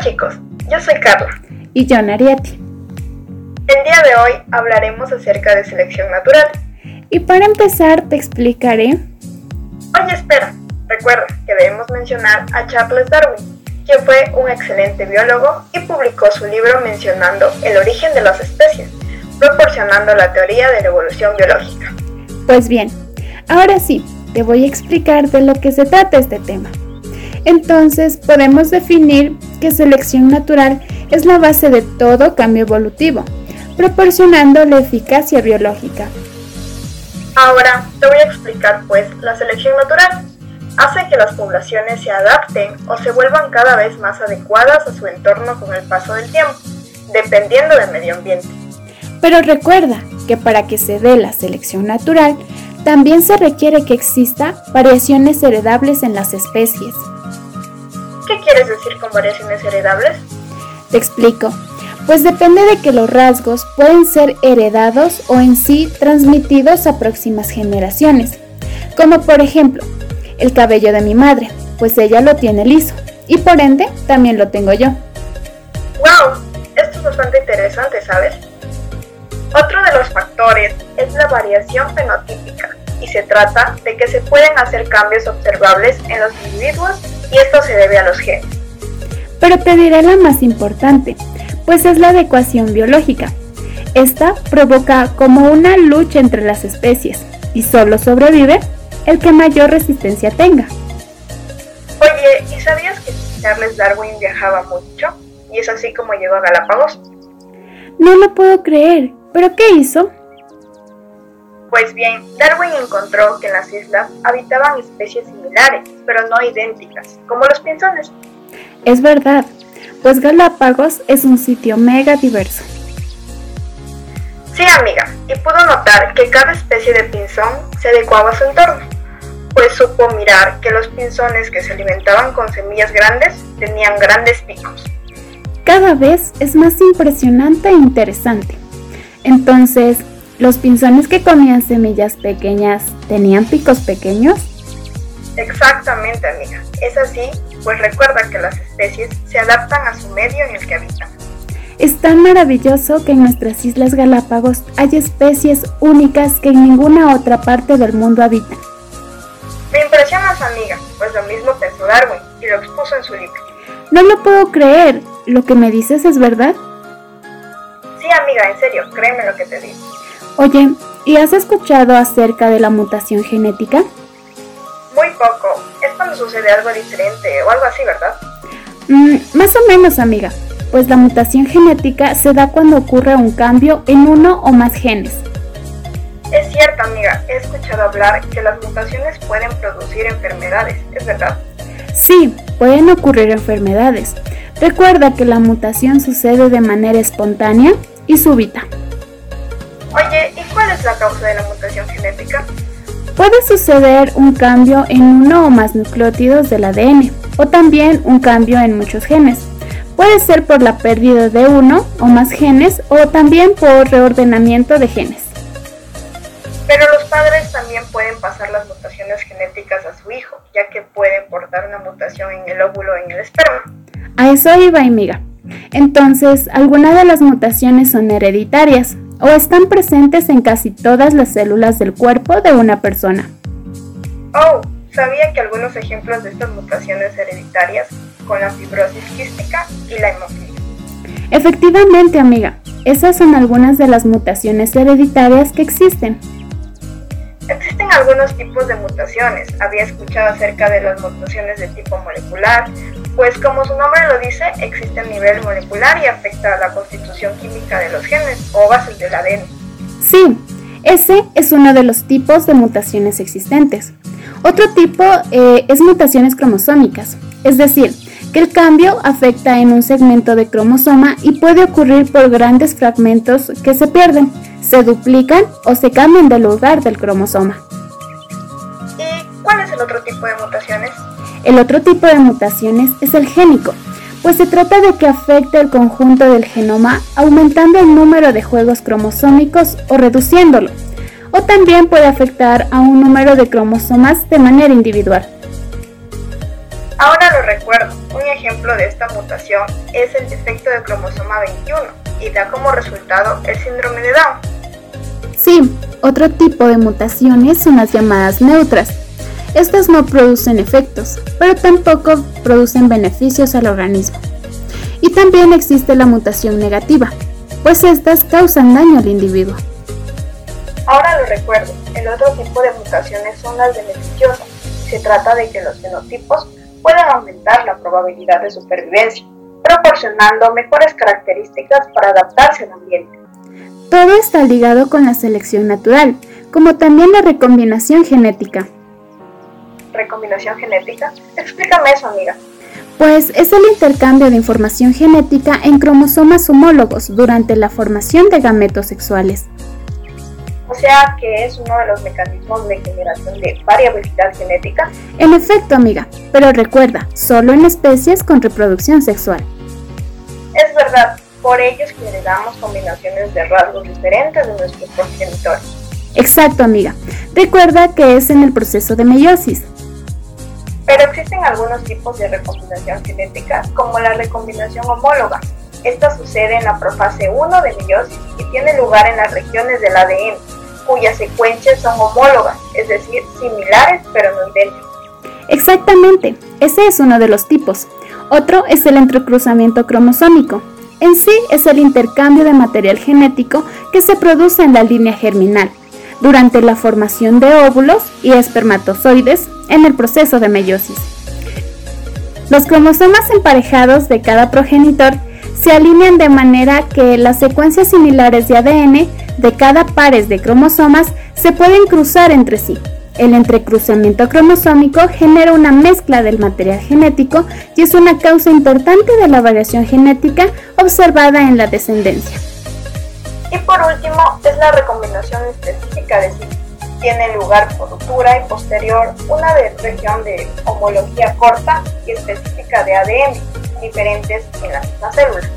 Chicos, yo soy Carla. Y yo, Narieti. El día de hoy hablaremos acerca de selección natural. Y para empezar te explicaré... Oye, espera, recuerda que debemos mencionar a Charles Darwin, quien fue un excelente biólogo y publicó su libro mencionando el origen de las especies, proporcionando la teoría de la evolución biológica. Pues bien, ahora sí, te voy a explicar de lo que se trata este tema. Entonces podemos definir que selección natural es la base de todo cambio evolutivo, proporcionando la eficacia biológica. Ahora te voy a explicar pues la selección natural. Hace que las poblaciones se adapten o se vuelvan cada vez más adecuadas a su entorno con el paso del tiempo, dependiendo del medio ambiente. Pero recuerda que para que se dé la selección natural, también se requiere que exista variaciones heredables en las especies. ¿Qué quieres decir con variaciones heredables? Te explico. Pues depende de que los rasgos pueden ser heredados o en sí transmitidos a próximas generaciones. Como por ejemplo, el cabello de mi madre, pues ella lo tiene liso y por ende también lo tengo yo. ¡Wow! Esto es bastante interesante, ¿sabes? Otro de los factores es la variación fenotípica y se trata de que se pueden hacer cambios observables en los individuos y esto se debe a los genes. Pero te diré la más importante, pues es la adecuación biológica. Esta provoca como una lucha entre las especies y solo sobrevive el que mayor resistencia tenga. Oye, ¿y sabías que Charles Darwin viajaba mucho? Y es así como llegó a Galápagos. No lo puedo creer, pero ¿qué hizo? Pues bien, Darwin encontró que en las islas habitaban especies similares, pero no idénticas, como los pinzones. Es verdad, pues Galápagos es un sitio mega diverso. Sí, amiga, y pudo notar que cada especie de pinzón se adecuaba a su entorno, pues supo mirar que los pinzones que se alimentaban con semillas grandes tenían grandes picos. Cada vez es más impresionante e interesante. Entonces, ¿los pinzones que comían semillas pequeñas tenían picos pequeños? Exactamente, amiga. Es así, pues recuerda que las especies se adaptan a su medio en el que habitan. Es tan maravilloso que en nuestras Islas Galápagos hay especies únicas que en ninguna otra parte del mundo habitan. Me impresionas, amiga, pues lo mismo pensó Darwin y lo expuso en su libro. No lo puedo creer. ¿Lo que me dices es verdad? Sí, amiga, en serio, créeme lo que te digo. Oye, ¿y has escuchado acerca de la mutación genética? Muy poco. Es cuando sucede algo diferente o algo así, ¿verdad? Mm, más o menos, amiga. Pues la mutación genética se da cuando ocurre un cambio en uno o más genes. Es cierto, amiga. He escuchado hablar que las mutaciones pueden producir enfermedades, ¿es verdad? Sí, pueden ocurrir enfermedades. Recuerda que la mutación sucede de manera espontánea y súbita. Oye, ¿y cuál es la causa de la mutación genética? Puede suceder un cambio en uno o más nucleótidos del ADN o también un cambio en muchos genes. Puede ser por la pérdida de uno o más genes o también por reordenamiento de genes. Pero los padres también pueden pasar las mutaciones genéticas a su hijo, ya que pueden portar una mutación en el óvulo o en el esperma. A eso iba, amiga. Entonces, algunas de las mutaciones son hereditarias o están presentes en casi todas las células del cuerpo de una persona. Oh, sabía que algunos ejemplos de estas mutaciones hereditarias con la fibrosis quística y la hemofilia. Efectivamente, amiga, esas son algunas de las mutaciones hereditarias que existen. Existen algunos tipos de mutaciones. Había escuchado acerca de las mutaciones de tipo molecular, pues como su nombre lo dice, existe a nivel molecular y afecta a la constitución química de los genes o bases del ADN. Sí, ese es uno de los tipos de mutaciones existentes. Otro tipo eh, es mutaciones cromosómicas, es decir, que el cambio afecta en un segmento de cromosoma y puede ocurrir por grandes fragmentos que se pierden, se duplican o se cambian de lugar del cromosoma. ¿Y cuál es el otro tipo de mutaciones? El otro tipo de mutaciones es el génico, pues se trata de que afecte el conjunto del genoma aumentando el número de juegos cromosómicos o reduciéndolo, o también puede afectar a un número de cromosomas de manera individual. Ahora lo recuerdo, un ejemplo de esta mutación es el defecto de cromosoma 21 y da como resultado el síndrome de Down. Sí, otro tipo de mutaciones son las llamadas neutras. Estas no producen efectos, pero tampoco producen beneficios al organismo. Y también existe la mutación negativa, pues estas causan daño al individuo. Ahora lo recuerdo, el otro tipo de mutaciones son las beneficiosas. Se trata de que los fenotipos puedan aumentar la probabilidad de supervivencia, proporcionando mejores características para adaptarse al ambiente. Todo está ligado con la selección natural, como también la recombinación genética. ¿Recombinación genética? Explícame eso, amiga. Pues es el intercambio de información genética en cromosomas homólogos durante la formación de gametos sexuales. O sea que es uno de los mecanismos de generación de variabilidad genética. En efecto, amiga, pero recuerda, solo en especies con reproducción sexual. Es verdad, por ello heredamos combinaciones de rasgos diferentes de nuestros progenitores. Exacto, amiga. Recuerda que es en el proceso de meiosis. Pero existen algunos tipos de recombinación genética, como la recombinación homóloga. Esta sucede en la profase 1 de meiosis y tiene lugar en las regiones del ADN, cuyas secuencias son homólogas, es decir, similares pero no idénticas. Exactamente, ese es uno de los tipos. Otro es el entrecruzamiento cromosómico. En sí es el intercambio de material genético que se produce en la línea germinal durante la formación de óvulos y espermatozoides en el proceso de meiosis. Los cromosomas emparejados de cada progenitor se alinean de manera que las secuencias similares de ADN de cada pares de cromosomas se pueden cruzar entre sí. El entrecruzamiento cromosómico genera una mezcla del material genético y es una causa importante de la variación genética observada en la descendencia. Y por último, es la recombinación específica de sí. Tiene lugar por ruptura y posterior una de región de homología corta y específica de ADN, diferentes en la misma célula.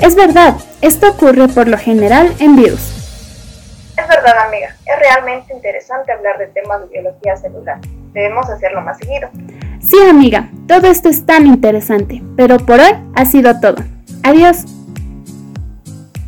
Es verdad, esto ocurre por lo general en virus. Es verdad, amiga, es realmente interesante hablar de temas de biología celular. Debemos hacerlo más seguido. Sí, amiga, todo esto es tan interesante, pero por hoy ha sido todo. Adiós.